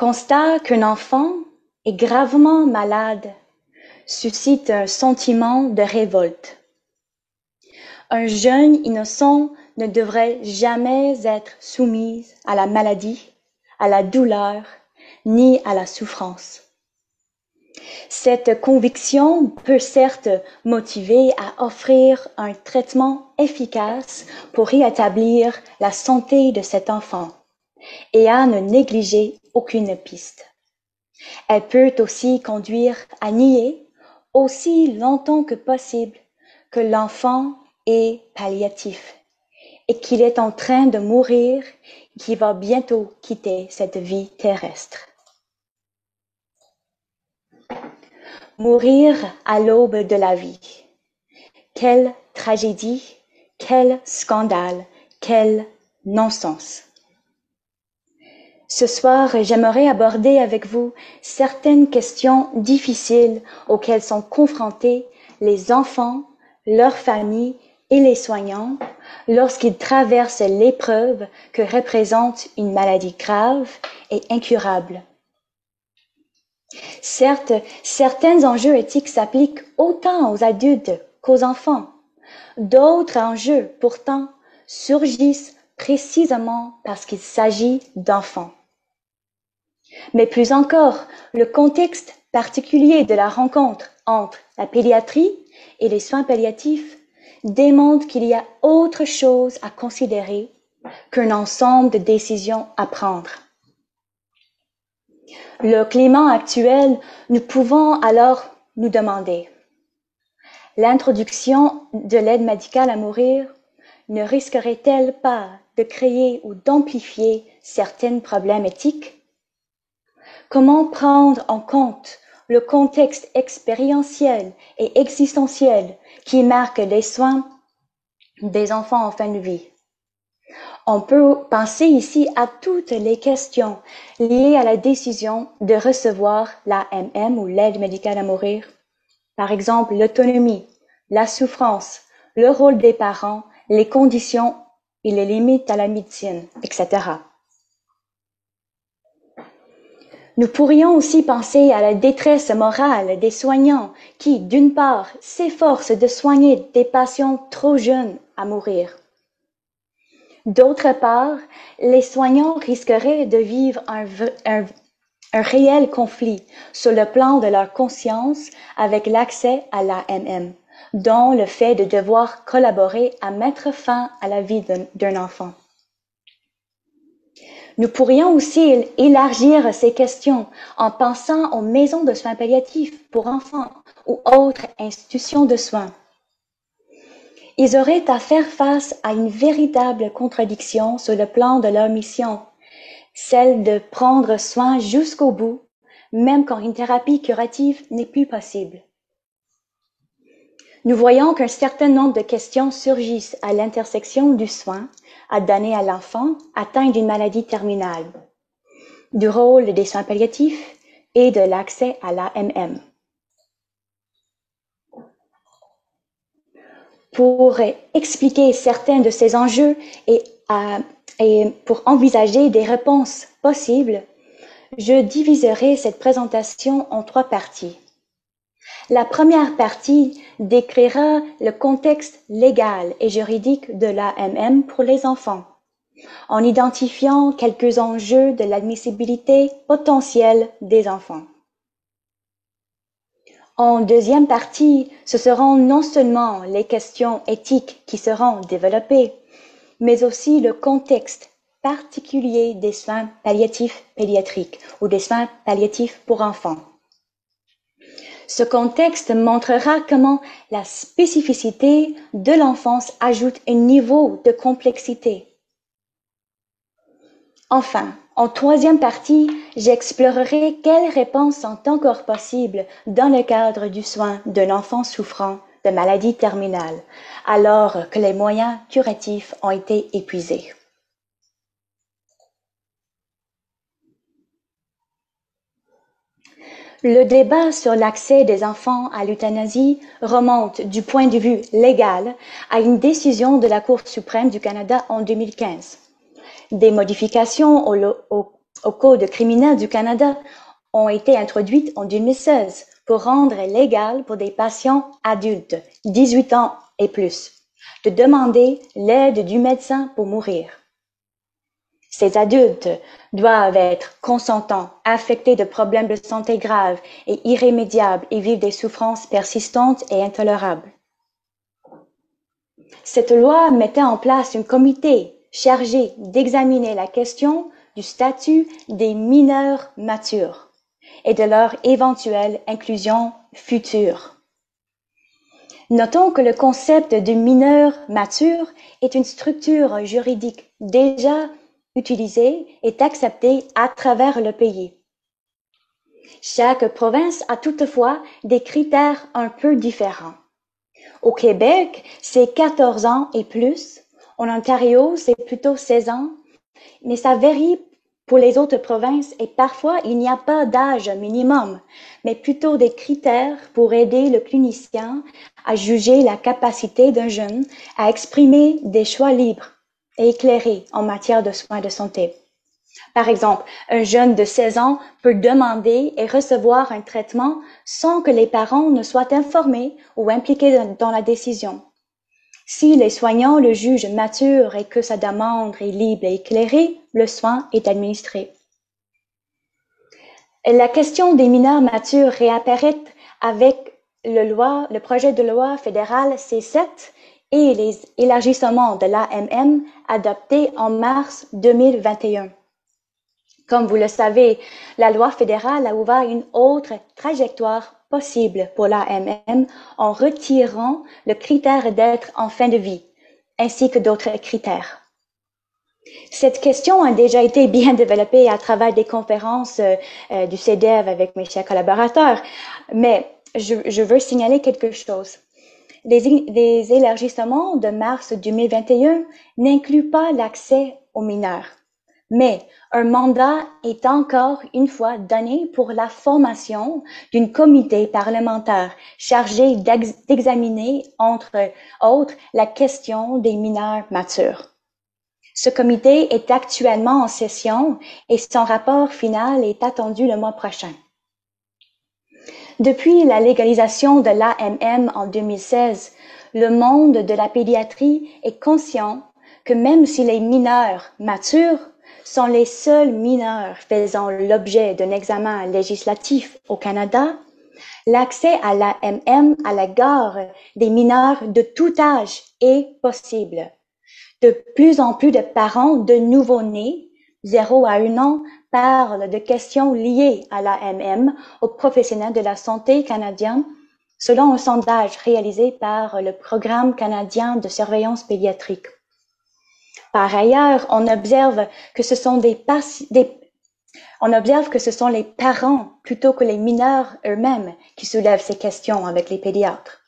Constat qu'un enfant est gravement malade suscite un sentiment de révolte. Un jeune innocent ne devrait jamais être soumis à la maladie, à la douleur, ni à la souffrance. Cette conviction peut certes motiver à offrir un traitement efficace pour rétablir la santé de cet enfant et à ne négliger aucune piste. Elle peut aussi conduire à nier aussi longtemps que possible que l'enfant est palliatif et qu'il est en train de mourir, qu'il va bientôt quitter cette vie terrestre. Mourir à l'aube de la vie. Quelle tragédie, quel scandale, quel non-sens. Ce soir, j'aimerais aborder avec vous certaines questions difficiles auxquelles sont confrontés les enfants, leurs familles et les soignants lorsqu'ils traversent l'épreuve que représente une maladie grave et incurable. Certes, certains enjeux éthiques s'appliquent autant aux adultes qu'aux enfants. D'autres enjeux, pourtant, surgissent précisément parce qu'il s'agit d'enfants. Mais plus encore, le contexte particulier de la rencontre entre la pédiatrie et les soins palliatifs démontre qu'il y a autre chose à considérer qu'un ensemble de décisions à prendre. Le climat actuel, nous pouvons alors nous demander, l'introduction de l'aide médicale à mourir ne risquerait-elle pas de créer ou d'amplifier certains problèmes éthiques? Comment prendre en compte le contexte expérientiel et existentiel qui marque les soins des enfants en fin de vie? On peut penser ici à toutes les questions liées à la décision de recevoir l'AMM ou l'aide médicale à mourir. Par exemple, l'autonomie, la souffrance, le rôle des parents, les conditions et les limites à la médecine, etc. Nous pourrions aussi penser à la détresse morale des soignants qui, d'une part, s'efforcent de soigner des patients trop jeunes à mourir. D'autre part, les soignants risqueraient de vivre un, réel conflit sur le plan de leur conscience avec l'accès à l'AMM, dont le fait de devoir collaborer à mettre fin à la vie d'un enfant. Nous pourrions aussi élargir ces questions en pensant aux maisons de soins palliatifs pour enfants ou autres institutions de soins. Ils auraient à faire face à une véritable contradiction sur le plan de leur mission, celle de prendre soin jusqu'au bout, même quand une thérapie curative n'est plus possible. Nous voyons qu'un certain nombre de questions surgissent à l'intersection du soin à donner à l'enfant atteint d'une maladie terminale, du rôle des soins palliatifs et de l'accès à l'AMM. Pour expliquer certains de ces enjeux et, et pour envisager des réponses possibles, je diviserai cette présentation en trois parties. La première partie décrira le contexte légal et juridique de l'AMM pour les enfants, en identifiant quelques enjeux de l'admissibilité potentielle des enfants. En deuxième partie, ce seront non seulement les questions éthiques qui seront développées, mais aussi le contexte particulier des soins palliatifs pédiatriques ou des soins palliatifs pour enfants. Ce contexte montrera comment la spécificité de l'enfance ajoute un niveau de complexité. Enfin, en troisième partie, j'explorerai quelles réponses sont encore possibles dans le cadre du soin d'un enfant souffrant de maladie terminale, alors que les moyens curatifs ont été épuisés. Le débat sur l'accès des enfants à l'euthanasie remonte du point de vue légal à une décision de la Cour suprême du Canada en 2015. Des modifications au, Code criminel du Canada ont été introduites en 2016 pour rendre légal pour des patients adultes, 18 ans et plus, de demander l'aide du médecin pour mourir. Ces adultes doivent être consentants, affectés de problèmes de santé graves et irrémédiables et vivre des souffrances persistantes et intolérables. Cette loi mettait en place un comité chargé d'examiner la question du statut des mineurs matures et de leur éventuelle inclusion future. Notons que le concept de mineur mature est une structure juridique déjà utilisée et acceptée à travers le pays. Chaque province a toutefois des critères un peu différents. Au Québec, c'est 14 ans et plus. En Ontario, c'est plutôt 16 ans. Mais ça varie pour les autres provinces et parfois il n'y a pas d'âge minimum, mais plutôt des critères pour aider le clinicien à juger la capacité d'un jeune à exprimer des choix libres et éclairés en matière de soins de santé. Par exemple, un jeune de 16 ans peut demander et recevoir un traitement sans que les parents ne soient informés ou impliqués dans la décision. Si les soignants le jugent mature et que sa demande est libre et éclairée, le soin est administré. La question des mineurs matures réapparaît avec le projet de loi fédéral C7 et les élargissements de l'AMM adoptés en mars 2021. Comme vous le savez, la loi fédérale a ouvert une autre trajectoire possible pour l'AMM en retirant le critère d'être en fin de vie, ainsi que d'autres critères. Cette question a déjà été bien développée à travers des conférences euh, du CEDEV avec mes chers collaborateurs, mais je, je veux signaler quelque chose. Les, élargissements de mars 2021 n'incluent pas l'accès aux mineurs. Mais un mandat est encore une fois donné pour la formation d'un comité parlementaire chargé d'examiner, entre autres, la question des mineurs matures. Ce comité est actuellement en session et son rapport final est attendu le mois prochain. Depuis la légalisation de l'AMM en 2016, le monde de la pédiatrie est conscient que même si les mineurs matures sont les seuls mineurs faisant l'objet d'un examen législatif au Canada, l'accès à l'AMM à l'égard des mineurs de tout âge est possible. De plus en plus de parents de nouveau-nés, 0 à 1 an, parlent de questions liées à l'AMM aux professionnels de la santé canadiens, selon un sondage réalisé par le Programme canadien de surveillance pédiatrique. Par ailleurs, on observe que ce sont on observe que ce sont les parents plutôt que les mineurs eux-mêmes qui soulèvent ces questions avec les pédiatres.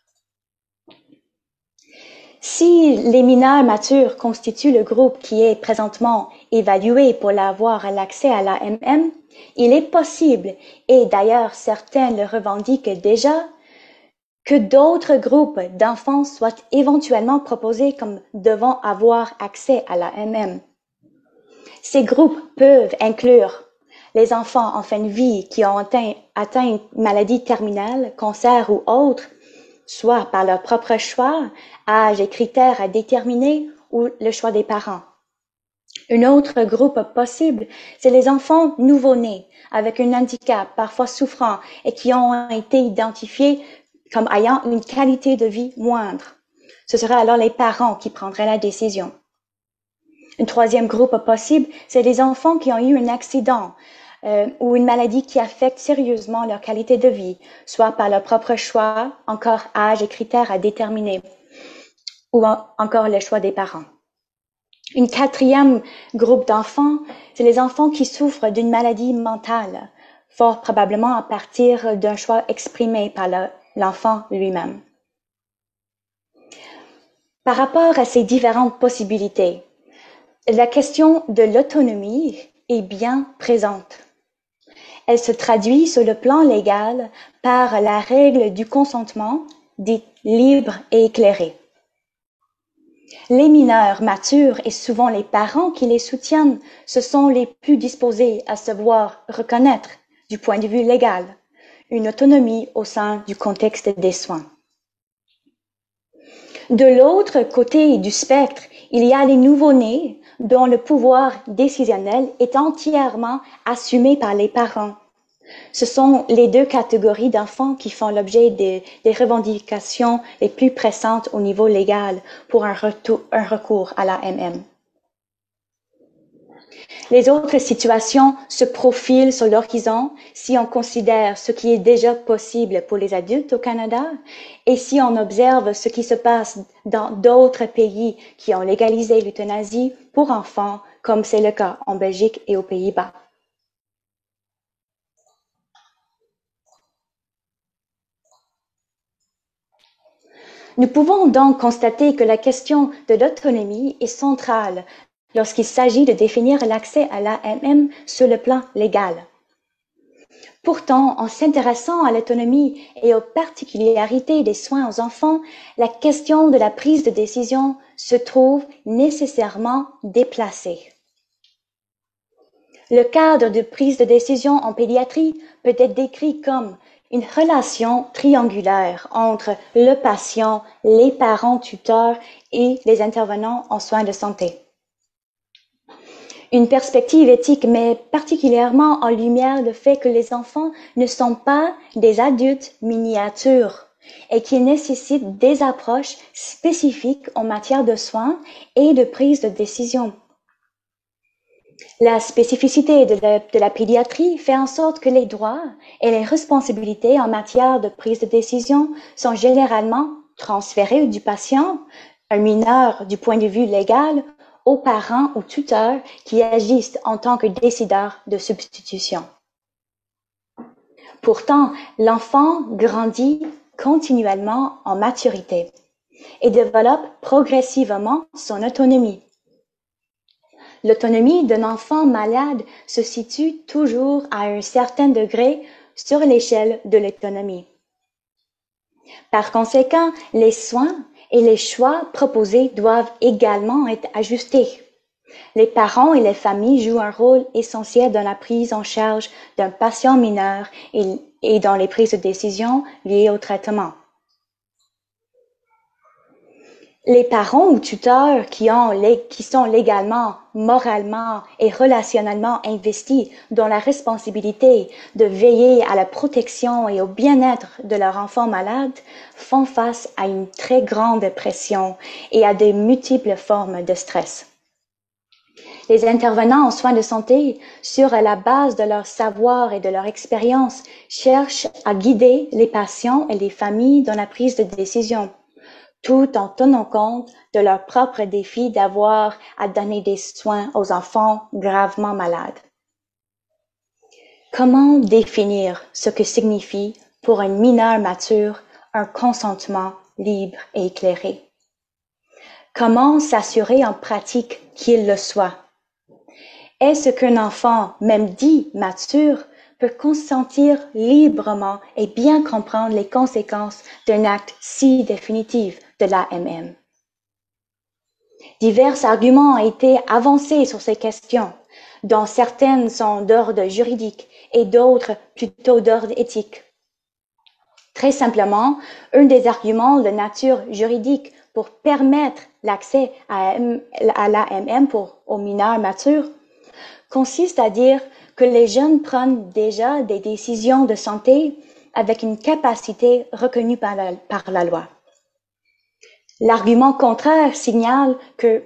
Si les mineurs matures constituent le groupe qui est présentement évalué pour avoir l'accès à l'AMM, il est possible, et d'ailleurs certains le revendiquent déjà, que d'autres groupes d'enfants soient éventuellement proposés comme devant avoir accès à la MM. Ces groupes peuvent inclure les enfants en fin de vie qui ont atteint, une maladie terminale, cancer ou autre, soit par leur propre choix, âge et critères à déterminer ou le choix des parents. Un autre groupe possible, c'est les enfants nouveau-nés avec un handicap, parfois souffrant, et qui ont été identifiés comme ayant une qualité de vie moindre. Ce seraient alors les parents qui prendraient la décision. Un troisième groupe possible, c'est les enfants qui ont eu un accident euh, ou une maladie qui affecte sérieusement leur qualité de vie, soit par leur propre choix, encore âge et critères à déterminer, ou encore le choix des parents. Une quatrième groupe d'enfants, c'est les enfants qui souffrent d'une maladie mentale, fort probablement à partir d'un choix exprimé par l'enfant lui-même. Par rapport à ces différentes possibilités, la question de l'autonomie est bien présente. Elle se traduit sur le plan légal par la règle du consentement dite libre et éclairée. Les mineurs matures et souvent les parents qui les soutiennent, ce sont les plus disposés à savoir reconnaître, du point de vue légal, une autonomie au sein du contexte des soins. De l'autre côté du spectre, il y a les nouveau-nés dont le pouvoir décisionnel est entièrement assumé par les parents. Ce sont les deux catégories d'enfants qui font l'objet des, revendications les plus pressantes au niveau légal pour un, un recours à la MM. Les autres situations se profilent sur l'horizon si on considère ce qui est déjà possible pour les adultes au Canada et si on observe ce qui se passe dans d'autres pays qui ont légalisé l'euthanasie pour enfants, comme c'est le cas en Belgique et aux Pays-Bas. Nous pouvons donc constater que la question de l'autonomie est centrale lorsqu'il s'agit de définir l'accès à l'AMM sur le plan légal. Pourtant, en s'intéressant à l'autonomie et aux particularités des soins aux enfants, la question de la prise de décision se trouve nécessairement déplacée. Le cadre de prise de décision en pédiatrie peut être décrit comme une relation triangulaire entre le patient, les parents tuteurs et les intervenants en soins de santé. Une perspective éthique met particulièrement en lumière le fait que les enfants ne sont pas des adultes miniatures et qu'ils nécessitent des approches spécifiques en matière de soins et de prise de décision. La spécificité de la, de la, pédiatrie fait en sorte que les droits et les responsabilités en matière de prise de décision sont généralement transférés du patient, un mineur du point de vue légal, aux parents ou tuteurs qui agissent en tant que décideurs de substitution. Pourtant, l'enfant grandit continuellement en maturité et développe progressivement son autonomie. L'autonomie d'un enfant malade se situe toujours à un certain degré sur l'échelle de l'autonomie. Par conséquent, les soins et les choix proposés doivent également être ajustés. Les parents et les familles jouent un rôle essentiel dans la prise en charge d'un patient mineur et, dans les prises de décision liées au traitement. Les parents ou tuteurs qui, ont, qui sont légalement, moralement et relationnellement investis dans la responsabilité de veiller à la protection et au bien-être de leur enfant malade font face à une très grande pression et à des multiples formes de stress. Les intervenants en soins de santé, sur la base de leur savoir et de leur expérience, cherchent à guider les patients et les familles dans la prise de décision tout en tenant compte de leur propre défi d'avoir à donner des soins aux enfants gravement malades. Comment définir ce que signifie pour un mineur mature un consentement libre et éclairé? Comment s'assurer en pratique qu'il le soit? Est-ce qu'un enfant, même dit mature, peut consentir librement et bien comprendre les conséquences d'un acte si définitif de l'AMM. Divers arguments ont été avancés sur ces questions, dont certaines sont d'ordre juridique et d'autres plutôt d'ordre éthique. Très simplement, un des arguments de nature juridique pour permettre l'accès à, l'AMM pour aux mineurs matures consiste à dire que les jeunes prennent déjà des décisions de santé avec une capacité reconnue par la, loi. L'argument contraire signale que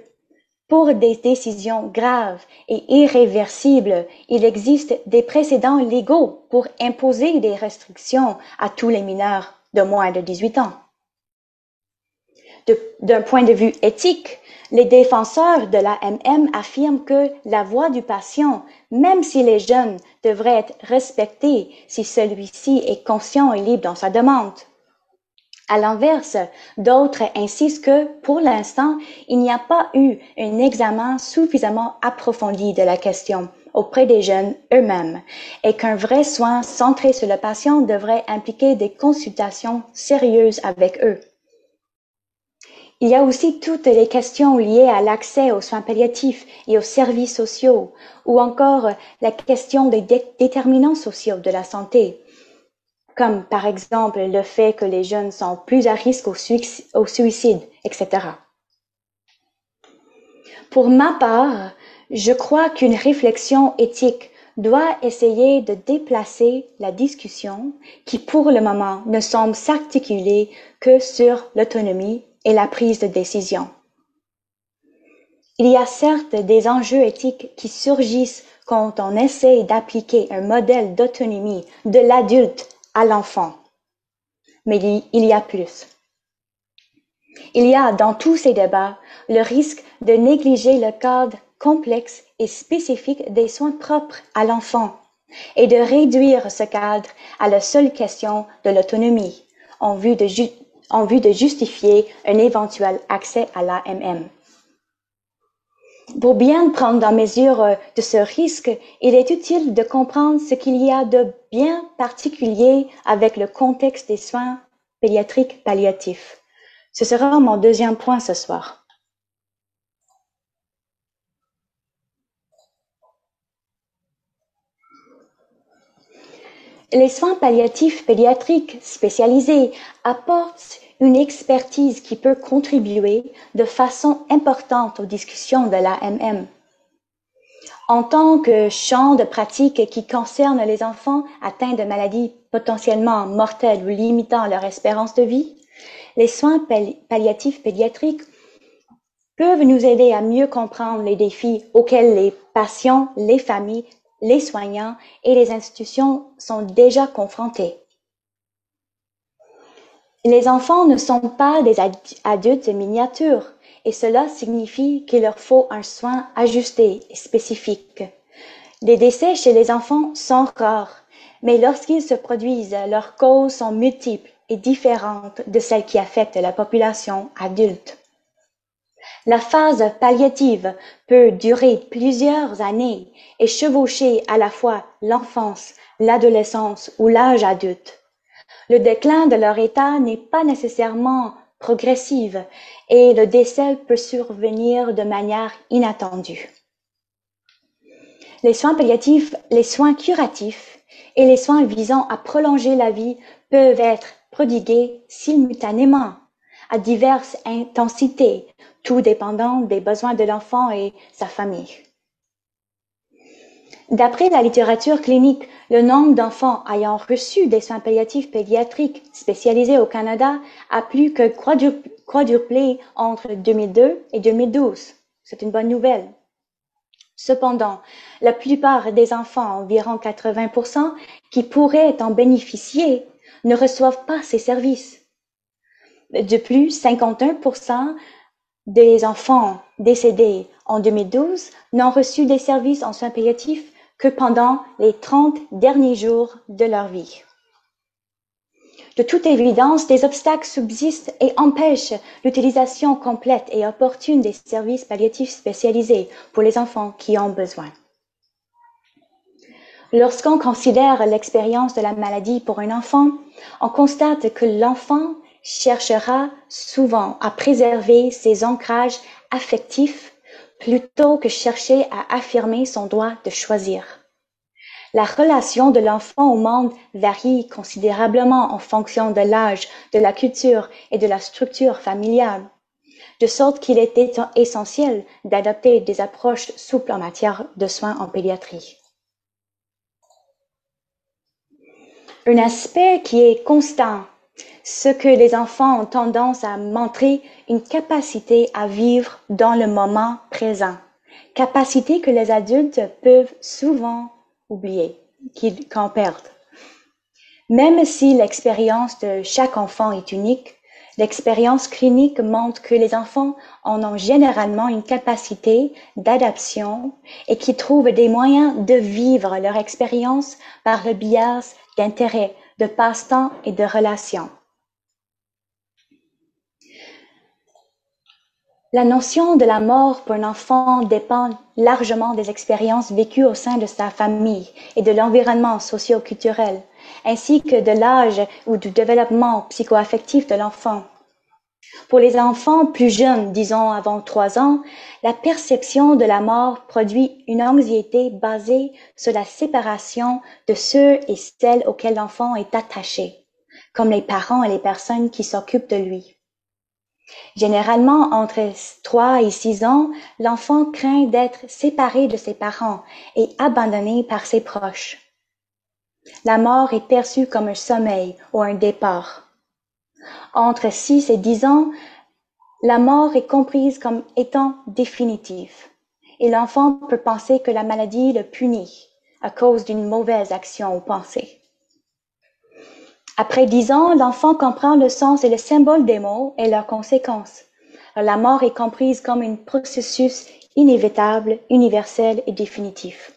pour des décisions graves et irréversibles, il existe des précédents légaux pour imposer des restrictions à tous les mineurs de moins de 18 ans. D'un point de vue éthique, les défenseurs de l'AMM affirment que la voix du patient, même s'il est jeune, devrait être respectée si celui-ci est conscient et libre dans sa demande. À l'inverse, d'autres insistent que, pour l'instant, il n'y a pas eu un examen suffisamment approfondi de la question auprès des jeunes eux-mêmes et qu'un vrai soin centré sur le patient devrait impliquer des consultations sérieuses avec eux. Il y a aussi toutes les questions liées à l'accès aux soins palliatifs et aux services sociaux, ou encore la question des déterminants sociaux de la santé, comme par exemple le fait que les jeunes sont plus à risque au, suicide, etc. Pour ma part, je crois qu'une réflexion éthique doit essayer de déplacer la discussion qui pour le moment ne semble s'articuler que sur l'autonomie et la prise de décision. Il y a certes des enjeux éthiques qui surgissent quand on essaie d'appliquer un modèle d'autonomie de l'adulte à l'enfant. Mais il y a plus. Il y a dans tous ces débats le risque de négliger le cadre complexe et spécifique des soins propres à l'enfant et de réduire ce cadre à la seule question de l'autonomie en vue de, justifier un éventuel accès à l'AMM. Pour bien prendre en mesure euh, de ce risque, il est utile de comprendre ce qu'il y a de bien particulier avec le contexte des soins pédiatriques palliatifs. Ce sera mon deuxième point ce soir. Les soins palliatifs pédiatriques spécialisés apportent une expertise qui peut contribuer de façon importante aux discussions de l'AMM. En tant que champ de pratique qui concerne les enfants atteints de maladies potentiellement mortelles ou limitant leur espérance de vie, les soins palliatifs pédiatriques peuvent nous aider à mieux comprendre les défis auxquels les patients, les familles les soignants et les institutions sont déjà confrontés. Les enfants ne sont pas des adultes miniatures et cela signifie qu'il leur faut un soin ajusté et spécifique. Les décès chez les enfants sont rares, mais lorsqu'ils se produisent, leurs causes sont multiples et différentes de celles qui affectent la population adulte. La phase palliative peut durer plusieurs années et chevaucher à la fois l'enfance, l'adolescence ou l'âge adulte. Le déclin de leur état n'est pas nécessairement progressif et le décès peut survenir de manière inattendue. Les soins palliatifs, les soins curatifs et les soins visant à prolonger la vie peuvent être prodigués simultanément à diverses intensités tout dépendant des besoins de l'enfant et sa famille. D'après la littérature clinique, le nombre d'enfants ayant reçu des soins palliatifs pédiatriques spécialisés au Canada a plus que quadruplé entre 2002 et 2012. C'est une bonne nouvelle. Cependant, la plupart des enfants, environ 80%, qui pourraient en bénéficier, ne reçoivent pas ces services. De plus, 51% des enfants décédés en 2012 n'ont reçu des services en soins palliatifs que pendant les 30 derniers jours de leur vie. De toute évidence, des obstacles subsistent et empêchent l'utilisation complète et opportune des services palliatifs spécialisés pour les enfants qui ont besoin. Lorsqu'on considère l'expérience de la maladie pour un enfant, on constate que l'enfant cherchera souvent à préserver ses ancrages affectifs plutôt que chercher à affirmer son droit de choisir. La relation de l'enfant au monde varie considérablement en fonction de l'âge, de la culture et de la structure familiale, de sorte qu'il est essentiel d'adopter des approches souples en matière de soins en pédiatrie. Un aspect qui est constant ce que les enfants ont tendance à montrer une capacité à vivre dans le moment présent, capacité que les adultes peuvent souvent oublier, qu'ils perdent. Même si l'expérience de chaque enfant est unique, l'expérience clinique montre que les enfants en ont généralement une capacité d'adaptation et qui trouvent des moyens de vivre leur expérience par le biais d'intérêts, de passe-temps et de relations. La notion de la mort pour un enfant dépend largement des expériences vécues au sein de sa famille et de l'environnement socio-culturel, ainsi que de l'âge ou du développement psychoaffectif de l'enfant. Pour les enfants plus jeunes, disons avant trois ans, la perception de la mort produit une anxiété basée sur la séparation de ceux et celles auxquels l'enfant est attaché, comme les parents et les personnes qui s'occupent de lui. Généralement, entre trois et six ans, l'enfant craint d'être séparé de ses parents et abandonné par ses proches. La mort est perçue comme un sommeil ou un départ. Entre six et dix ans, la mort est comprise comme étant définitive et l'enfant peut penser que la maladie le punit à cause d'une mauvaise action ou pensée. Après dix ans, l'enfant comprend le sens et le symbole des mots et leurs conséquences. La mort est comprise comme un processus inévitable, universel et définitif.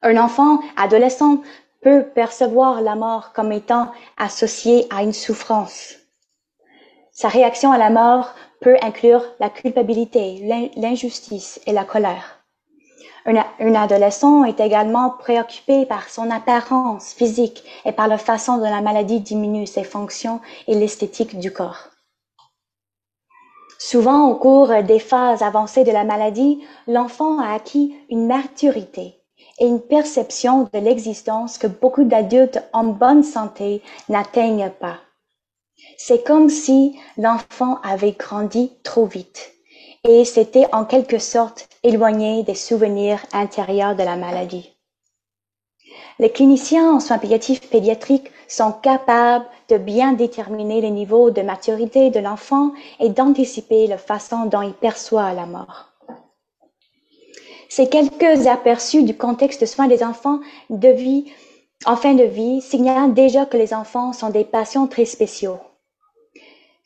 Un enfant adolescent peut percevoir la mort comme étant associée à une souffrance. Sa réaction à la mort peut inclure la culpabilité, l'injustice et la colère. Un, adolescent est également préoccupé par son apparence physique et par la façon dont la maladie diminue ses fonctions et l'esthétique du corps. Souvent, au cours des phases avancées de la maladie, l'enfant a acquis une maturité et une perception de l'existence que beaucoup d'adultes en bonne santé n'atteignent pas. C'est comme si l'enfant avait grandi trop vite et s'était en quelque sorte éloigné des souvenirs intérieurs de la maladie. Les cliniciens en soins palliatifs pédiatriques sont capables de bien déterminer les niveaux de maturité de l'enfant et d'anticiper la façon dont il perçoit la mort. Ces quelques aperçus du contexte de soins des enfants de vie, en fin de vie signalent déjà que les enfants sont des patients très spéciaux.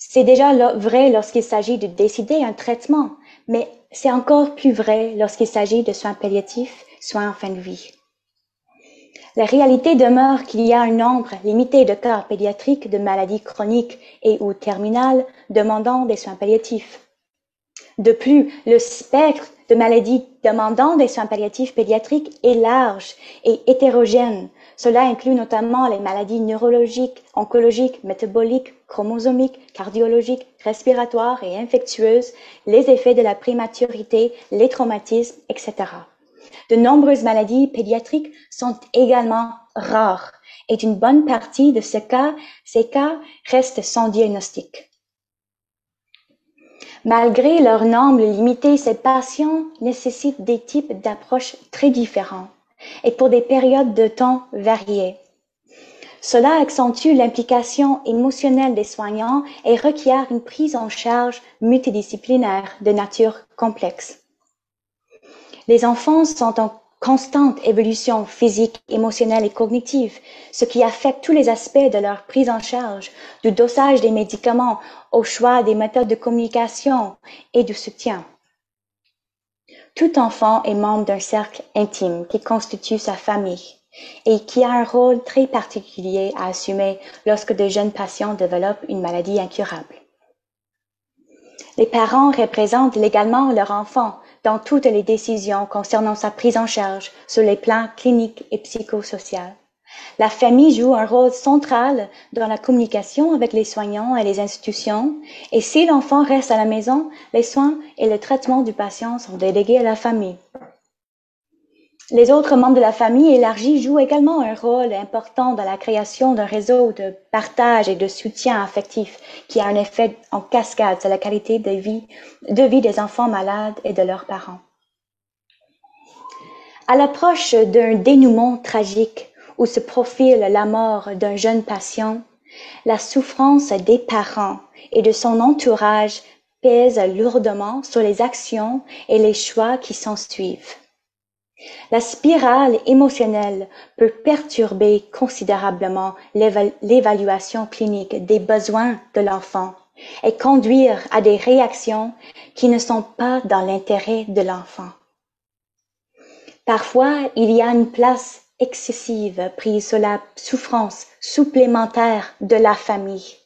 C'est déjà vrai lorsqu'il s'agit de décider un traitement, mais c'est encore plus vrai lorsqu'il s'agit de soins palliatifs, soins en fin de vie. La réalité demeure qu'il y a un nombre limité de cas pédiatriques de maladies chroniques et ou terminales demandant des soins palliatifs. De plus, le spectre de maladies demandant des soins palliatifs pédiatriques est large et hétérogène. Cela inclut notamment les maladies neurologiques, oncologiques, métaboliques, chromosomiques, cardiologiques, respiratoires et infectieuses, les effets de la prématurité, les traumatismes, etc. De nombreuses maladies pédiatriques sont également rares et une bonne partie de ces cas, restent sans diagnostic. Malgré leur nombre limité, ces patients nécessitent des types d'approches très différents et pour des périodes de temps variées. Cela accentue l'implication émotionnelle des soignants et requiert une prise en charge multidisciplinaire de nature complexe. Les enfants sont en constante évolution physique, émotionnelle et cognitive, ce qui affecte tous les aspects de leur prise en charge, du dosage des médicaments au choix des méthodes de communication et de soutien. Tout enfant est membre d'un cercle intime qui constitue sa famille et qui a un rôle très particulier à assumer lorsque de jeunes patients développent une maladie incurable. Les parents représentent légalement leur enfant dans toutes les décisions concernant sa prise en charge sur les plans cliniques et psychosociaux. La famille joue un rôle central dans la communication avec les soignants et les institutions, et si l'enfant reste à la maison, les soins et le traitement du patient sont délégués à la famille. Les autres membres de la famille élargie jouent également un rôle important dans la création d'un réseau de partage et de soutien affectif qui a un effet en cascade sur la qualité de vie, de vie des enfants malades et de leurs parents. À l'approche d'un dénouement tragique où se profile la mort d'un jeune patient, la souffrance des parents et de son entourage pèse lourdement sur les actions et les choix qui s'en suivent. La spirale émotionnelle peut perturber considérablement l'évaluation clinique des besoins de l'enfant et conduire à des réactions qui ne sont pas dans l'intérêt de l'enfant. Parfois, il y a une place excessive prise sur la souffrance supplémentaire de la famille.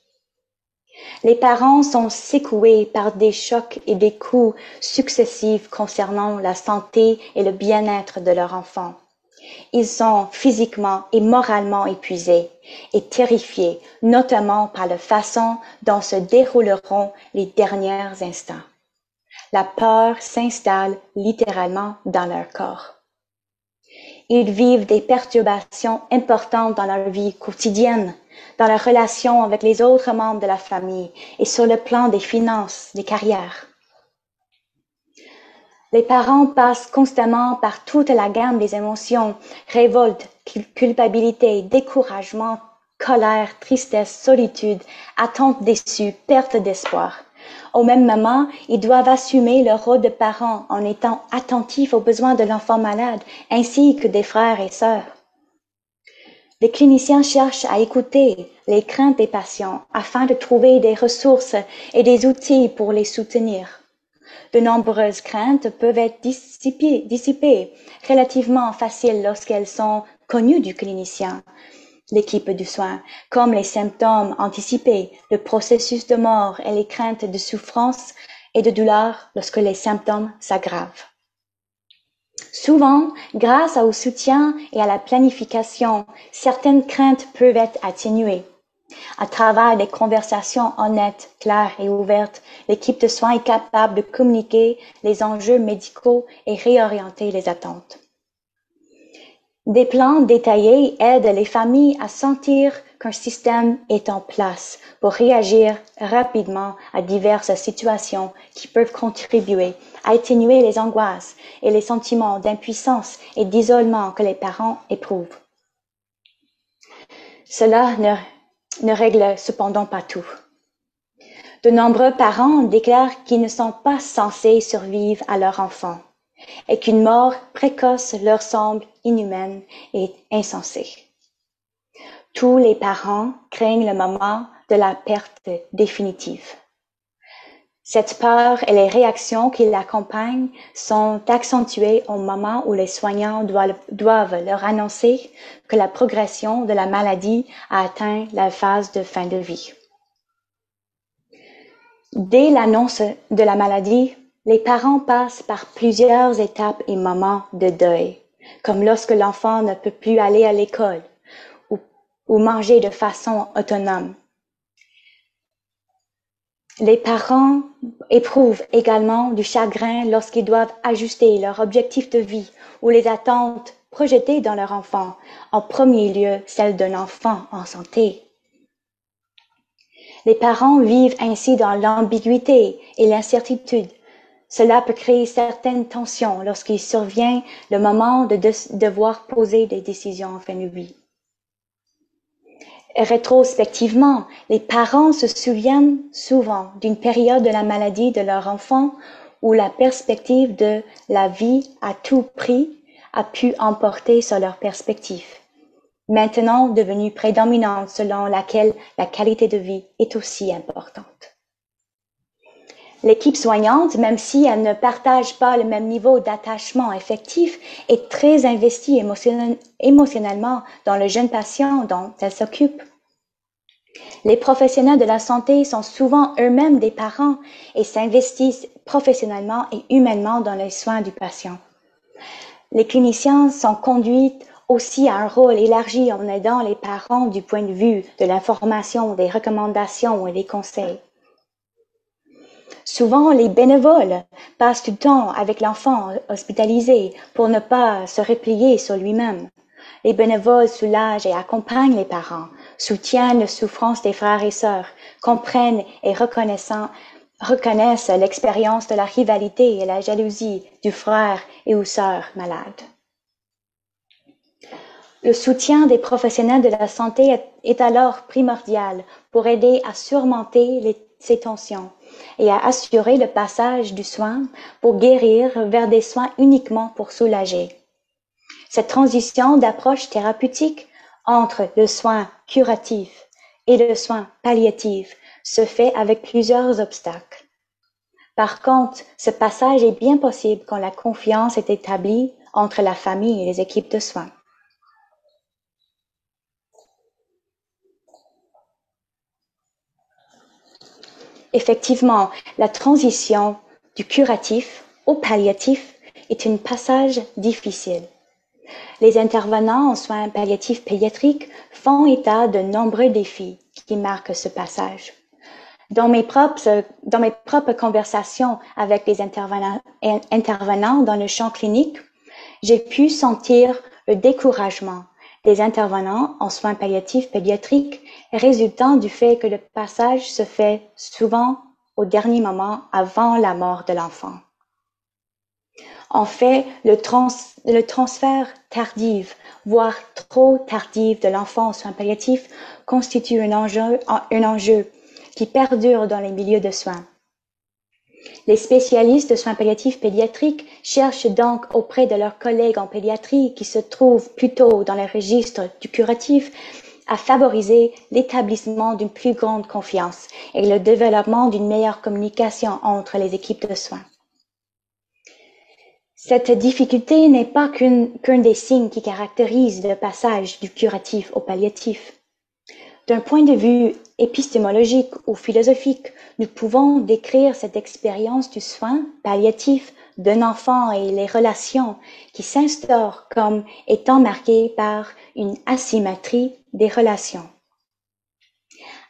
Les parents sont secoués par des chocs et des coups successifs concernant la santé et le bien-être de leur enfant. Ils sont physiquement et moralement épuisés et terrifiés, notamment par la façon dont se dérouleront les derniers instants. La peur s'installe littéralement dans leur corps. Ils vivent des perturbations importantes dans leur vie quotidienne, dans leur relation avec les autres membres de la famille et sur le plan des finances, des carrières. Les parents passent constamment par toute la gamme des émotions, révolte, culpabilité, découragement, colère, tristesse, solitude, attente déçue, perte d'espoir. Au même moment, ils doivent assumer leur rôle de parents en étant attentifs aux besoins de l'enfant malade ainsi que des frères et sœurs. Les cliniciens cherchent à écouter les craintes des patients afin de trouver des ressources et des outils pour les soutenir. De nombreuses craintes peuvent être dissipées, dissipées relativement faciles lorsqu'elles sont connues du clinicien, l'équipe du soin, comme les symptômes anticipés, le processus de mort et les craintes de souffrance et de douleur lorsque les symptômes s'aggravent. Souvent, grâce au soutien et à la planification, certaines craintes peuvent être atténuées. À travers des conversations honnêtes, claires et ouvertes, l'équipe de soins est capable de communiquer les enjeux médicaux et réorienter les attentes. Des plans détaillés aident les familles à sentir qu'un système est en place pour réagir rapidement à diverses situations qui peuvent contribuer à atténuer les angoisses et les sentiments d'impuissance et d'isolement que les parents éprouvent. Cela ne règle cependant pas tout. De nombreux parents déclarent qu'ils ne sont pas censés survivre à leur enfant et qu'une mort précoce leur semble inhumaine et insensée. Tous les parents craignent le moment de la perte définitive. Cette peur et les réactions qui l'accompagnent sont accentuées au moment où les soignants doivent, leur annoncer que la progression de la maladie a atteint la phase de fin de vie. Dès l'annonce de la maladie, les parents passent par plusieurs étapes et moments de deuil, comme lorsque l'enfant ne peut plus aller à l'école ou manger de façon autonome les parents éprouvent également du chagrin lorsqu'ils doivent ajuster leur objectif de vie ou les attentes projetées dans leur enfant, en premier lieu celles d'un enfant en santé. Les parents vivent ainsi dans l'ambiguïté et l'incertitude. Cela peut créer certaines tensions lorsqu'il survient le moment de, devoir poser des décisions en fin de vie. Rétrospectivement, les parents se souviennent souvent d'une période de la maladie de leur enfant où la perspective de la vie à tout prix a pu emporter sur leur perspective, maintenant devenue prédominante selon laquelle la qualité de vie est aussi importante. L'équipe soignante, même si elle ne partage pas le même niveau d'attachement effectif, est très investie émotionnellement dans le jeune patient dont elle s'occupe. Les professionnels de la santé sont souvent eux-mêmes des parents et s'investissent professionnellement et humainement dans les soins du patient. Les cliniciens sont conduits aussi à un rôle élargi en aidant les parents du point de vue de l'information, des recommandations et des conseils. Souvent, les bénévoles passent du temps avec l'enfant hospitalisé pour ne pas se replier sur lui-même. Les bénévoles soulagent et accompagnent les parents, soutiennent les souffrances des frères et sœurs, comprennent et reconnaissent l'expérience de la rivalité et la jalousie du frère et ou sœur malade. Le soutien des professionnels de la santé est alors primordial pour aider à surmonter ces tensions et à assurer le passage du soin pour guérir vers des soins uniquement pour soulager. Cette transition d'approche thérapeutique entre le soin curatif et le soin palliatif se fait avec plusieurs obstacles. Par contre, ce passage est bien possible quand la confiance est établie entre la famille et les équipes de soins. Effectivement, la transition du curatif au palliatif est un passage difficile. Les intervenants en soins palliatifs pédiatriques font état de nombreux défis qui marquent ce passage. Dans mes propres, conversations avec les intervenants, intervenants dans le champ clinique, j'ai pu sentir le découragement des intervenants en soins palliatifs pédiatriques résultant du fait que le passage se fait souvent au dernier moment avant la mort de l'enfant. En fait, le, transfert tardif, voire trop tardif de l'enfant aux soins palliatifs constitue un enjeu, un enjeu qui perdure dans les milieux de soins. Les spécialistes de soins palliatifs pédiatriques cherchent donc auprès de leurs collègues en pédiatrie qui se trouvent plutôt dans les registres du curatif à favoriser l'établissement d'une plus grande confiance et le développement d'une meilleure communication entre les équipes de soins. Cette difficulté n'est pas qu'un des signes qui caractérisent le passage du curatif au palliatif. D'un point de vue épistémologique ou philosophique, nous pouvons décrire cette expérience du soin palliatif d'un enfant et les relations qui s'instaurent comme étant marquées par une asymétrie des relations.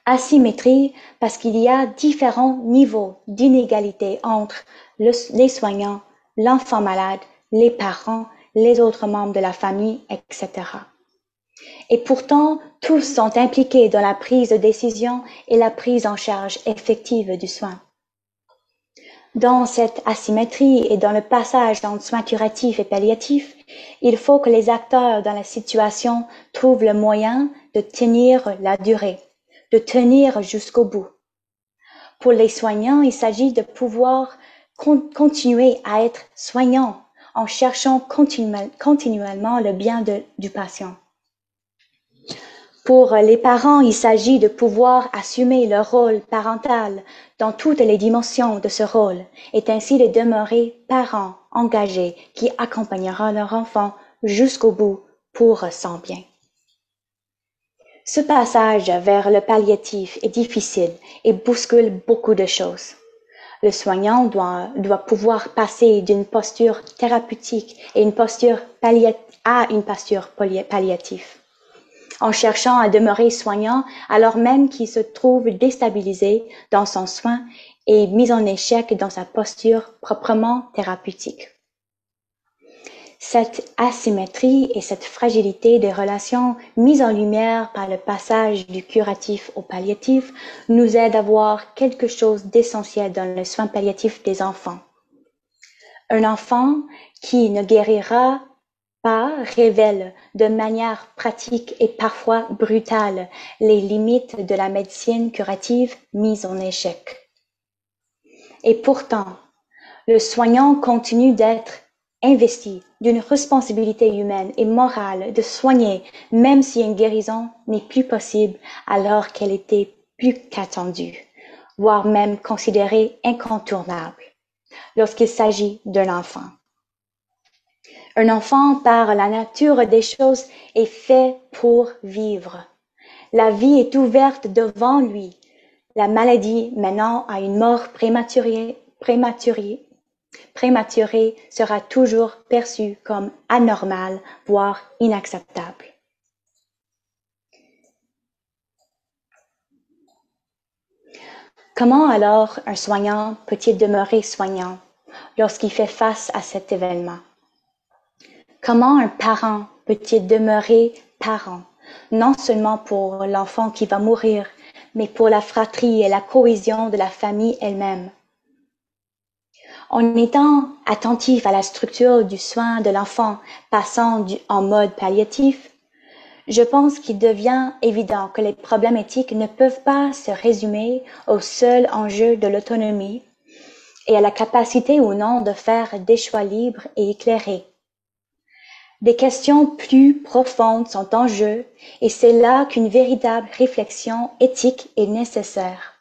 Asymétrie parce qu'il y a différents niveaux d'inégalité entre les soignants, l'enfant malade, les parents, les autres membres de la famille, etc. Et pourtant, tous sont impliqués dans la prise de décision et la prise en charge effective du soin. Dans cette asymétrie et dans le passage entre soins curatifs et palliatifs, il faut que les acteurs dans la situation trouvent le moyen de tenir la durée, de tenir jusqu'au bout. Pour les soignants, il s'agit de pouvoir continuer à être soignants en cherchant continuellement le bien du patient. Pour les parents, il s'agit de pouvoir assumer leur rôle parental dans toutes les dimensions de ce rôle et ainsi de demeurer parents engagés qui accompagneront leur enfant jusqu'au bout pour son bien. Ce passage vers le palliatif est difficile et bouscule beaucoup de choses. Le soignant doit, pouvoir passer d'une posture thérapeutique à une posture palliative en cherchant à demeurer soignant alors même qu'il se trouve déstabilisé dans son soin et mis en échec dans sa posture proprement thérapeutique. Cette asymétrie et cette fragilité des relations mises en lumière par le passage du curatif au palliatif nous aident à voir quelque chose d'essentiel dans le soin palliatif des enfants. Un enfant qui ne guérira pas révèle de manière pratique et parfois brutale les limites de la médecine curative mise en échec. Et pourtant, le soignant continue d'être investi d'une responsabilité humaine et morale de soigner même si une guérison n'est plus possible alors qu'elle était plus qu'attendue, voire même considérée incontournable lorsqu'il s'agit d'un enfant. Un enfant, par la nature des choses, est fait pour vivre. La vie est ouverte devant lui. La maladie menant à une mort prématurée, prématurée, prématurée sera toujours perçue comme anormale, voire inacceptable. Comment alors un soignant peut-il demeurer soignant lorsqu'il fait face à cet événement? Comment un parent peut-il demeurer parent, non seulement pour l'enfant qui va mourir, mais pour la fratrie et la cohésion de la famille elle-même? En étant attentif à la structure du soin de l'enfant passant en mode palliatif, je pense qu'il devient évident que les problèmes éthiques ne peuvent pas se résumer au seul enjeu de l'autonomie et à la capacité ou non de faire des choix libres et éclairés. Des questions plus profondes sont en jeu et c'est là qu'une véritable réflexion éthique est nécessaire.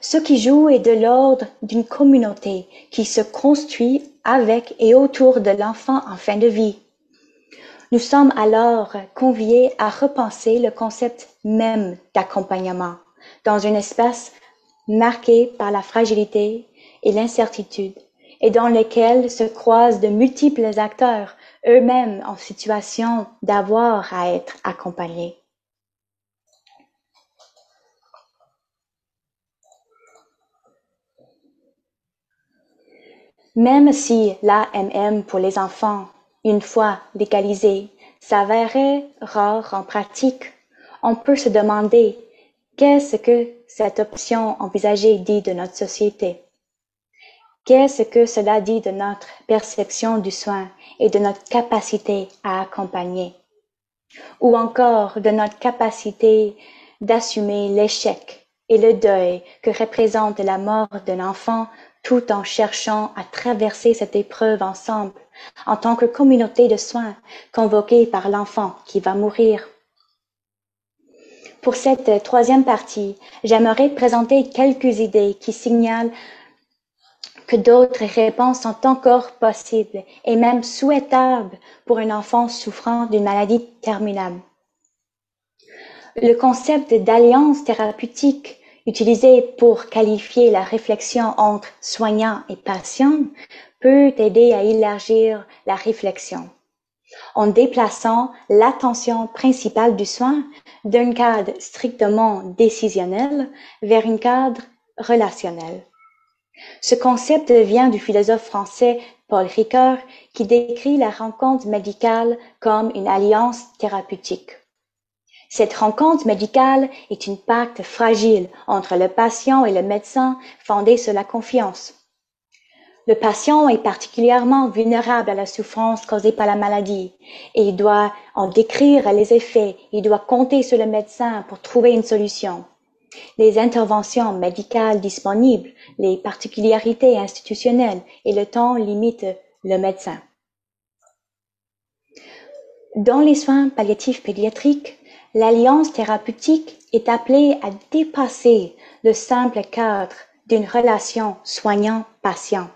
Ce qui joue est de l'ordre d'une communauté qui se construit avec et autour de l'enfant en fin de vie. Nous sommes alors conviés à repenser le concept même d'accompagnement dans un espace marqué par la fragilité et l'incertitude et dans lequel se croisent de multiples acteurs eux-mêmes en situation d'avoir à être accompagnés. Même si l'AMM pour les enfants, une fois légalisé, s'avérait rare en pratique, on peut se demander qu'est-ce que cette option envisagée dit de notre société. Qu'est-ce que cela dit de notre perception du soin et de notre capacité à accompagner? Ou encore de notre capacité d'assumer l'échec et le deuil que représente la mort d'un enfant tout en cherchant à traverser cette épreuve ensemble en tant que communauté de soins convoquée par l'enfant qui va mourir? Pour cette troisième partie, j'aimerais présenter quelques idées qui signalent que d'autres réponses sont encore possibles et même souhaitables pour un enfant souffrant d'une maladie terminale. Le concept d'alliance thérapeutique utilisé pour qualifier la réflexion entre soignant et patient peut aider à élargir la réflexion en déplaçant l'attention principale du soin d'un cadre strictement décisionnel vers un cadre relationnel. Ce concept vient du philosophe français Paul Ricoeur qui décrit la rencontre médicale comme une alliance thérapeutique. Cette rencontre médicale est une pacte fragile entre le patient et le médecin fondé sur la confiance. Le patient est particulièrement vulnérable à la souffrance causée par la maladie et il doit en décrire les effets, il doit compter sur le médecin pour trouver une solution. Les interventions médicales disponibles, les particularités institutionnelles et le temps limitent le médecin. Dans les soins palliatifs pédiatriques, l'alliance thérapeutique est appelée à dépasser le simple cadre d'une relation soignant-patient.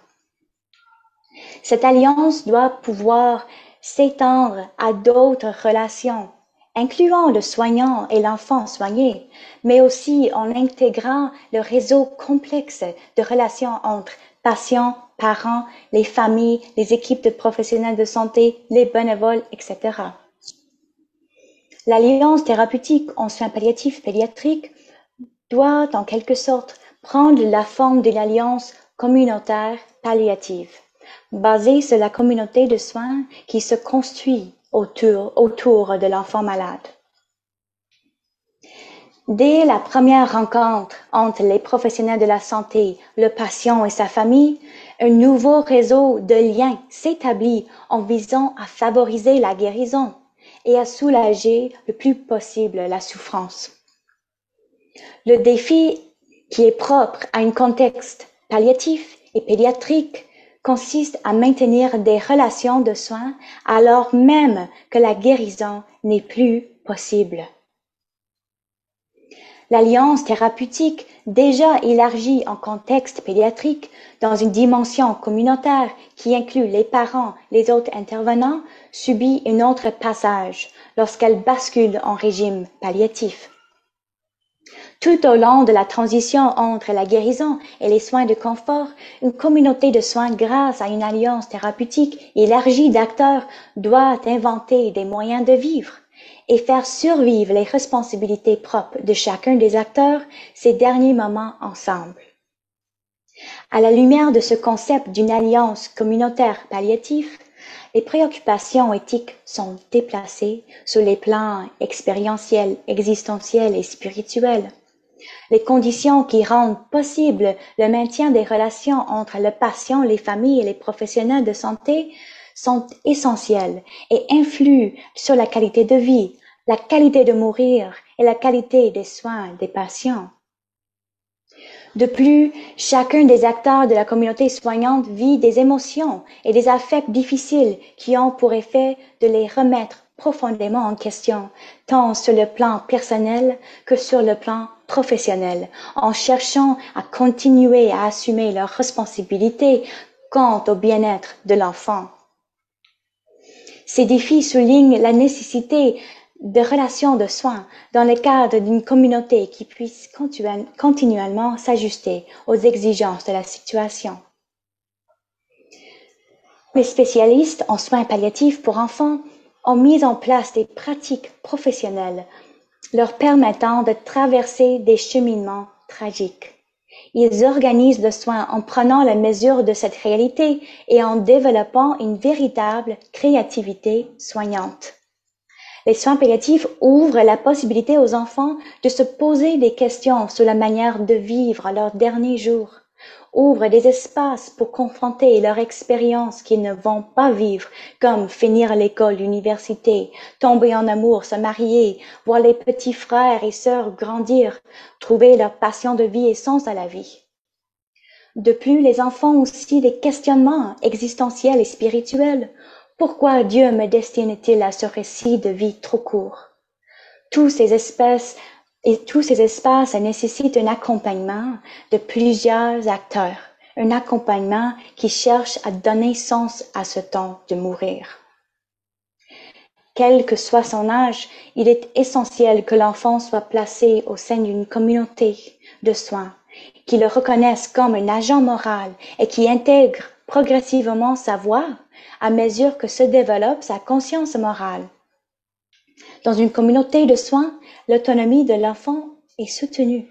Cette alliance doit pouvoir s'étendre à d'autres relations, incluant le soignant et l'enfant soigné, mais aussi en intégrant le réseau complexe de relations entre patients, parents, les familles, les équipes de professionnels de santé, les bénévoles, etc. L'alliance thérapeutique en soins palliatifs pédiatriques doit en quelque sorte prendre la forme d'une alliance communautaire palliative, basée sur la communauté de soins qui se construit autour, autour de l'enfant malade. Dès la première rencontre entre les professionnels de la santé, le patient et sa famille, un nouveau réseau de liens s'établit en visant à favoriser la guérison et à soulager le plus possible la souffrance. Le défi qui est propre à un contexte palliatif et pédiatrique consiste à maintenir des relations de soins alors même que la guérison n'est plus possible. L'alliance thérapeutique, déjà élargie en contexte pédiatrique dans une dimension communautaire qui inclut les parents, les autres intervenants, subit un autre passage lorsqu'elle bascule en régime palliatif. Tout au long de la transition entre la guérison et les soins de confort, une communauté de soins grâce à une alliance thérapeutique élargie d'acteurs doit inventer des moyens de vivre et faire survivre les responsabilités propres de chacun des acteurs ces derniers moments ensemble. À la lumière de ce concept d'une alliance communautaire palliative, les préoccupations éthiques sont déplacées sur les plans expérientiels, existentiels et spirituels. Les conditions qui rendent possible le maintien des relations entre le patient, les familles et les professionnels de santé sont essentielles et influent sur la qualité de vie, la qualité de mourir et la qualité des soins des patients. De plus, chacun des acteurs de la communauté soignante vit des émotions et des affects difficiles qui ont pour effet de les remettre profondément en question, tant sur le plan personnel que sur le plan professionnel, en cherchant à continuer à assumer leurs responsabilités quant au bien-être de l'enfant. Ces défis soulignent la nécessité de relations de soins dans le cadre d'une communauté qui puisse continuellement s'ajuster aux exigences de la situation. Les spécialistes en soins palliatifs pour enfants ont mis en place des pratiques professionnelles leur permettant de traverser des cheminements tragiques. Ils organisent le soin en prenant la mesure de cette réalité et en développant une véritable créativité soignante. Les soins palliatifs ouvrent la possibilité aux enfants de se poser des questions sur la manière de vivre leurs derniers jours ouvre des espaces pour confronter leur expérience qu'ils ne vont pas vivre, comme finir l'école, l'université, tomber en amour, se marier, voir les petits frères et sœurs grandir, trouver leur passion de vie et sens à la vie. De plus, les enfants ont aussi des questionnements existentiels et spirituels. Pourquoi Dieu me destine-t-il à ce récit de vie trop court? Tous ces espèces et tous ces espaces nécessitent un accompagnement de plusieurs acteurs, un accompagnement qui cherche à donner sens à ce temps de mourir. Quel que soit son âge, il est essentiel que l'enfant soit placé au sein d'une communauté de soins, qui le reconnaisse comme un agent moral et qui intègre progressivement sa voix à mesure que se développe sa conscience morale. Dans une communauté de soins, l'autonomie de l'enfant est soutenue.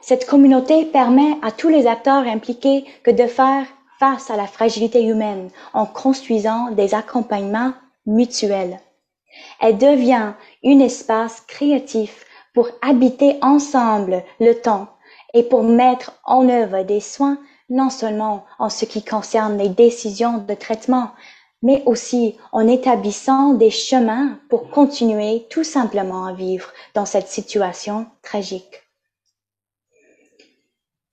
Cette communauté permet à tous les acteurs impliqués que de faire face à la fragilité humaine en construisant des accompagnements mutuels. Elle devient un espace créatif pour habiter ensemble le temps et pour mettre en œuvre des soins non seulement en ce qui concerne les décisions de traitement, mais aussi en établissant des chemins pour continuer tout simplement à vivre dans cette situation tragique.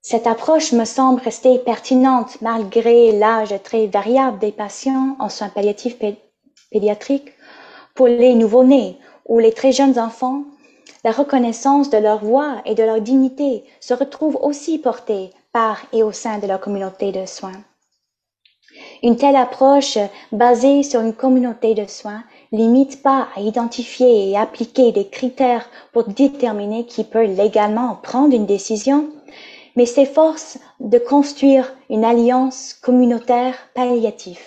Cette approche me semble rester pertinente malgré l'âge très variable des patients en soins palliatifs pédiatriques. Pour les nouveau-nés ou les très jeunes enfants, la reconnaissance de leur voix et de leur dignité se retrouve aussi portée par et au sein de leur communauté de soins. Une telle approche basée sur une communauté de soins limite pas à identifier et appliquer des critères pour déterminer qui peut légalement prendre une décision, mais s'efforce de construire une alliance communautaire palliative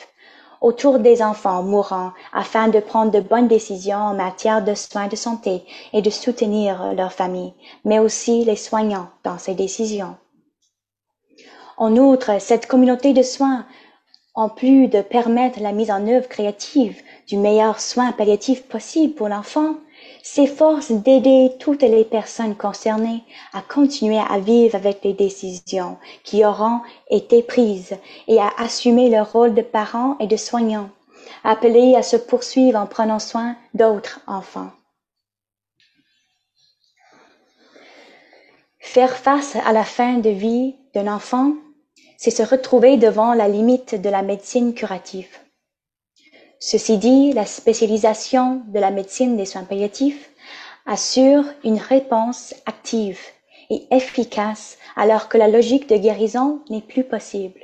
autour des enfants mourants afin de prendre de bonnes décisions en matière de soins de santé et de soutenir leur famille, mais aussi les soignants dans ces décisions. En outre, cette communauté de soins en plus de permettre la mise en œuvre créative du meilleur soin palliatif possible pour l'enfant, s'efforce d'aider toutes les personnes concernées à continuer à vivre avec les décisions qui auront été prises et à assumer leur rôle de parents et de soignants, appelés à se poursuivre en prenant soin d'autres enfants. Faire face à la fin de vie d'un enfant c'est se retrouver devant la limite de la médecine curative. Ceci dit, la spécialisation de la médecine des soins palliatifs assure une réponse active et efficace alors que la logique de guérison n'est plus possible.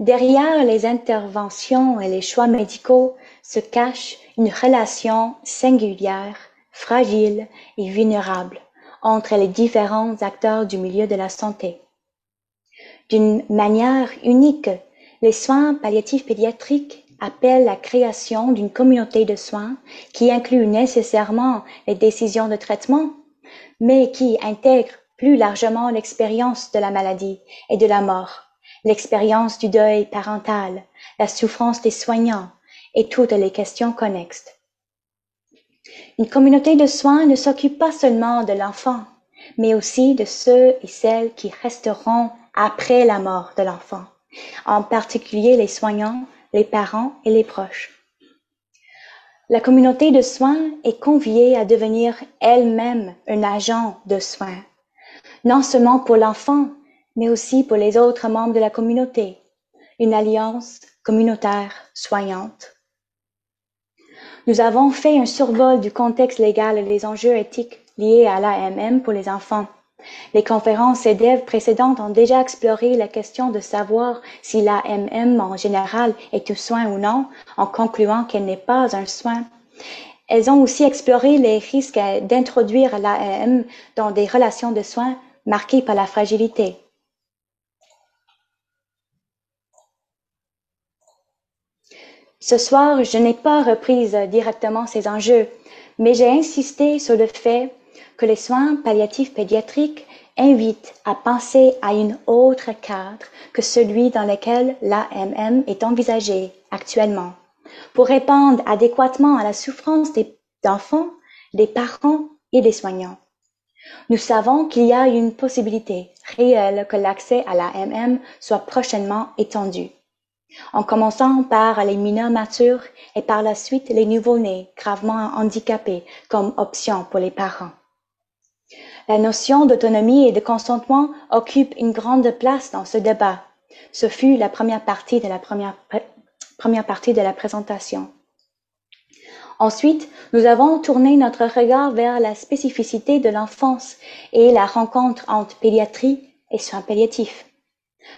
Derrière les interventions et les choix médicaux se cache une relation singulière, fragile et vulnérable entre les différents acteurs du milieu de la santé. D'une manière unique, les soins palliatifs pédiatriques appellent la création d'une communauté de soins qui inclut nécessairement les décisions de traitement, mais qui intègre plus largement l'expérience de la maladie et de la mort, l'expérience du deuil parental, la souffrance des soignants et toutes les questions connexes. Une communauté de soins ne s'occupe pas seulement de l'enfant, mais aussi de ceux et celles qui resteront après la mort de l'enfant, en particulier les soignants, les parents et les proches. La communauté de soins est conviée à devenir elle-même un agent de soins, non seulement pour l'enfant, mais aussi pour les autres membres de la communauté, une alliance communautaire soignante. Nous avons fait un survol du contexte légal et des enjeux éthiques liés à l'AMM pour les enfants. Les conférences EDEV précédentes ont déjà exploré la question de savoir si l'AMM en général est un soin ou non, en concluant qu'elle n'est pas un soin. Elles ont aussi exploré les risques d'introduire l'AMM dans des relations de soins marquées par la fragilité. Ce soir, je n'ai pas repris directement ces enjeux, mais j'ai insisté sur le fait que les soins palliatifs pédiatriques invitent à penser à un autre cadre que celui dans lequel l'AMM est envisagé actuellement, pour répondre adéquatement à la souffrance des enfants, des parents et des soignants. Nous savons qu'il y a une possibilité réelle que l'accès à l'AMM soit prochainement étendu, en commençant par les mineurs matures et par la suite les nouveau-nés gravement handicapés comme option pour les parents. La notion d'autonomie et de consentement occupe une grande place dans ce débat. Ce fut la première partie de la première, première partie de la présentation. Ensuite, nous avons tourné notre regard vers la spécificité de l'enfance et la rencontre entre pédiatrie et soins palliatifs.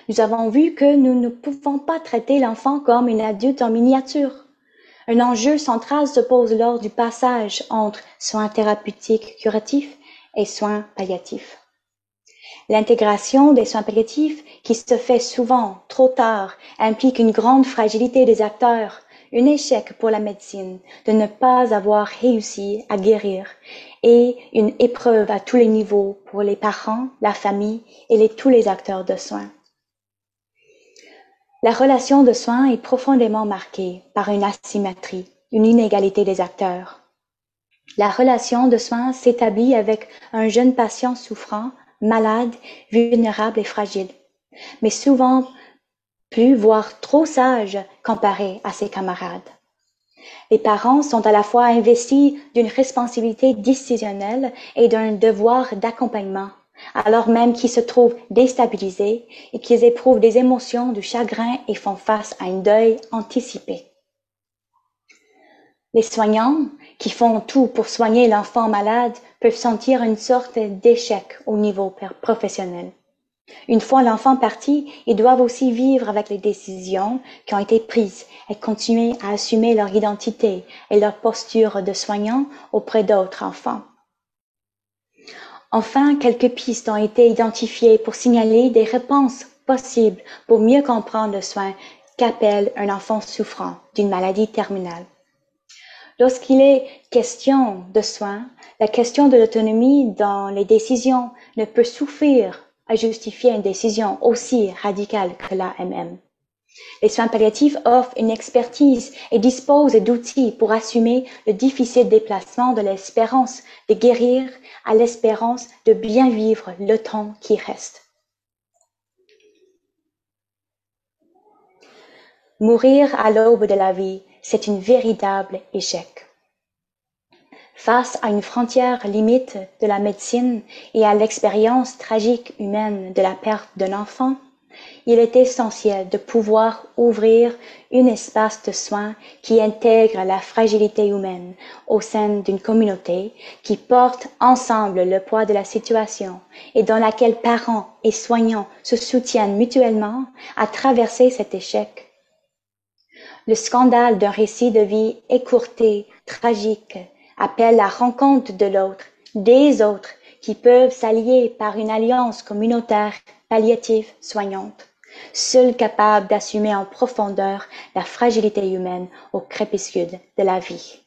Nous avons vu que nous ne pouvons pas traiter l'enfant comme une adulte en miniature. Un enjeu central se pose lors du passage entre soins thérapeutiques curatifs et soins palliatifs. L'intégration des soins palliatifs, qui se fait souvent trop tard, implique une grande fragilité des acteurs, un échec pour la médecine de ne pas avoir réussi à guérir et une épreuve à tous les niveaux pour les parents, la famille et tous les acteurs de soins. La relation de soins est profondément marquée par une asymétrie, une inégalité des acteurs. La relation de soins s'établit avec un jeune patient souffrant, malade, vulnérable et fragile, mais souvent plus, voire trop sage comparé à ses camarades. Les parents sont à la fois investis d'une responsabilité décisionnelle et d'un devoir d'accompagnement, alors même qu'ils se trouvent déstabilisés et qu'ils éprouvent des émotions de chagrin et font face à un deuil anticipé. Les soignants, qui font tout pour soigner l'enfant malade, peuvent sentir une sorte d'échec au niveau professionnel. Une fois l'enfant parti, ils doivent aussi vivre avec les décisions qui ont été prises et continuer à assumer leur identité et leur posture de soignant auprès d'autres enfants. Enfin, quelques pistes ont été identifiées pour signaler des réponses possibles pour mieux comprendre le soin qu'appelle un enfant souffrant d'une maladie terminale. Lorsqu'il est question de soins, la question de l'autonomie dans les décisions ne peut souffrir à justifier une décision aussi radicale que l'AMM. Les soins palliatifs offrent une expertise et disposent d'outils pour assumer le difficile déplacement de l'espérance de guérir à l'espérance de bien vivre le temps qui reste. Mourir à l'aube de la vie c'est un véritable échec. Face à une frontière limite de la médecine et à l'expérience tragique humaine de la perte d'un enfant, il est essentiel de pouvoir ouvrir un espace de soins qui intègre la fragilité humaine au sein d'une communauté qui porte ensemble le poids de la situation et dans laquelle parents et soignants se soutiennent mutuellement à traverser cet échec le scandale d'un récit de vie écourté, tragique, appelle la rencontre de l'autre, des autres, qui peuvent s'allier par une alliance communautaire, palliative, soignante, seuls capables d'assumer en profondeur la fragilité humaine au crépuscule de la vie.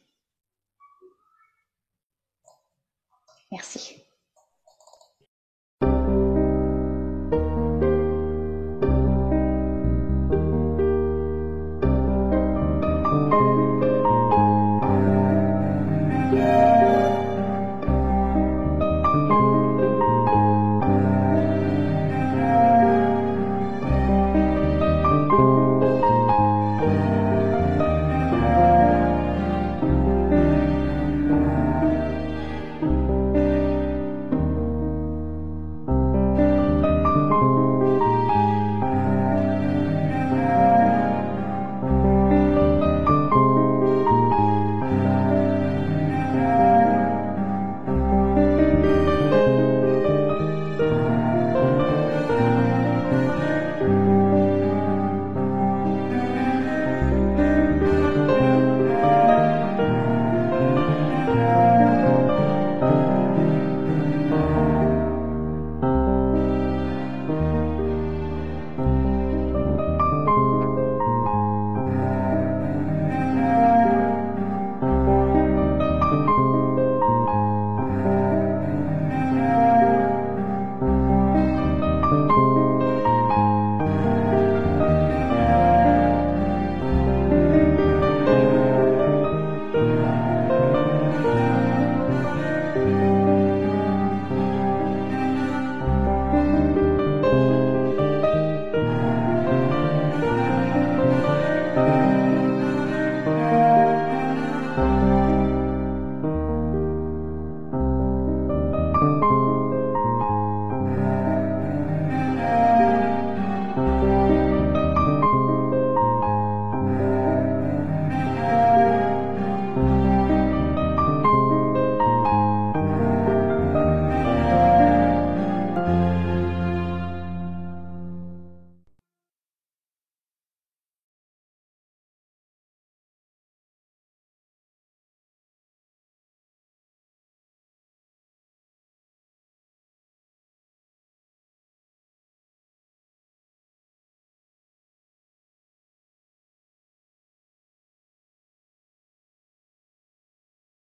Merci.